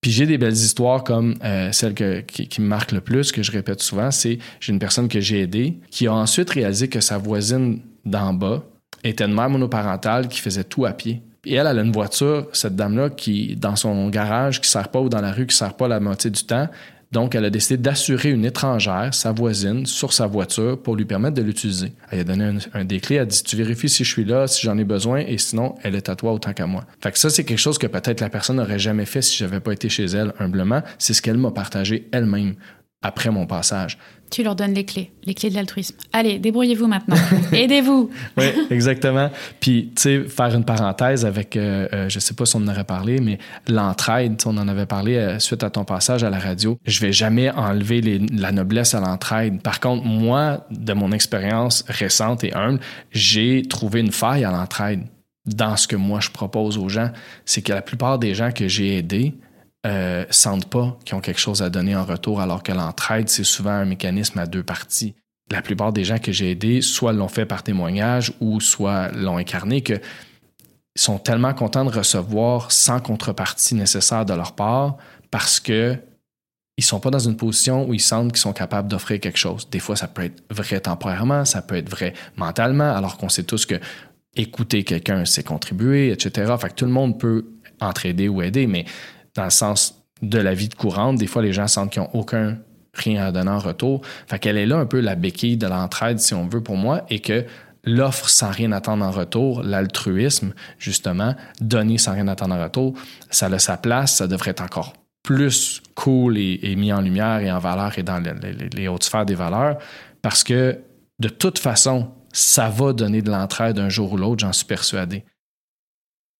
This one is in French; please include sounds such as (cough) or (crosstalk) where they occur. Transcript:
Puis j'ai des belles histoires comme euh, celle qui, me marque le plus, que je répète souvent, c'est j'ai une personne que j'ai aidée qui a ensuite réalisé que sa voisine d'en bas était une mère monoparentale qui faisait tout à pied. Et elle, elle a une voiture, cette dame-là, qui, dans son garage, qui ne sert pas ou dans la rue, qui ne sert pas la moitié du temps. Donc, elle a décidé d'assurer une étrangère, sa voisine, sur sa voiture pour lui permettre de l'utiliser. Elle a donné un, clés, elle a dit Tu vérifies si je suis là, si j'en ai besoin, et sinon, elle est à toi autant qu'à moi. Fait que ça, c'est quelque chose que peut-être la personne n'aurait jamais fait si j'avais pas été chez elle, humblement. C'est ce qu'elle m'a partagé elle-même après mon passage. Tu leur donnes les clés, les clés de l'altruisme. Allez, débrouillez-vous maintenant. (laughs) Aidez-vous. oui, exactement. Puis, tu sais, faire une parenthèse avec, euh, euh, je sais pas si on en aurait parlé, mais l'entraide, on en avait parlé euh, suite à ton passage à la radio. Je vais jamais enlever la noblesse à l'entraide. Par contre, moi, de mon expérience récente et humble, j'ai trouvé une faille à l'entraide dans ce que moi je propose aux gens. C'est que la plupart des gens que j'ai aidés, euh, sentent pas qu'ils ont quelque chose à donner en retour, alors que l'entraide, c'est souvent un mécanisme à deux parties. La plupart des gens que j'ai aidés, soit l'ont fait par témoignage ou soit l'ont incarné, que sont tellement contents de recevoir sans contrepartie nécessaire de leur part parce que ils sont pas dans une position où ils sentent qu'ils sont capables d'offrir quelque chose. Des fois, ça peut être vrai temporairement, ça peut être vrai mentalement, alors qu'on sait tous que écouter quelqu'un, c'est contribuer, etc. Fait que tout le monde peut entraider ou aider, mais dans le sens de la vie de courante. Des fois, les gens sentent qu'ils n'ont aucun rien à donner en retour. Fait qu'elle est là un peu la béquille de l'entraide, si on veut, pour moi, et que l'offre sans rien attendre en retour, l'altruisme, justement, donner sans rien attendre en retour, ça a sa place, ça devrait être encore plus cool et, mis en lumière et en valeur et dans les, les hautes sphères des valeurs, parce que de toute façon, ça va donner de l'entraide un jour ou l'autre, j'en suis persuadé.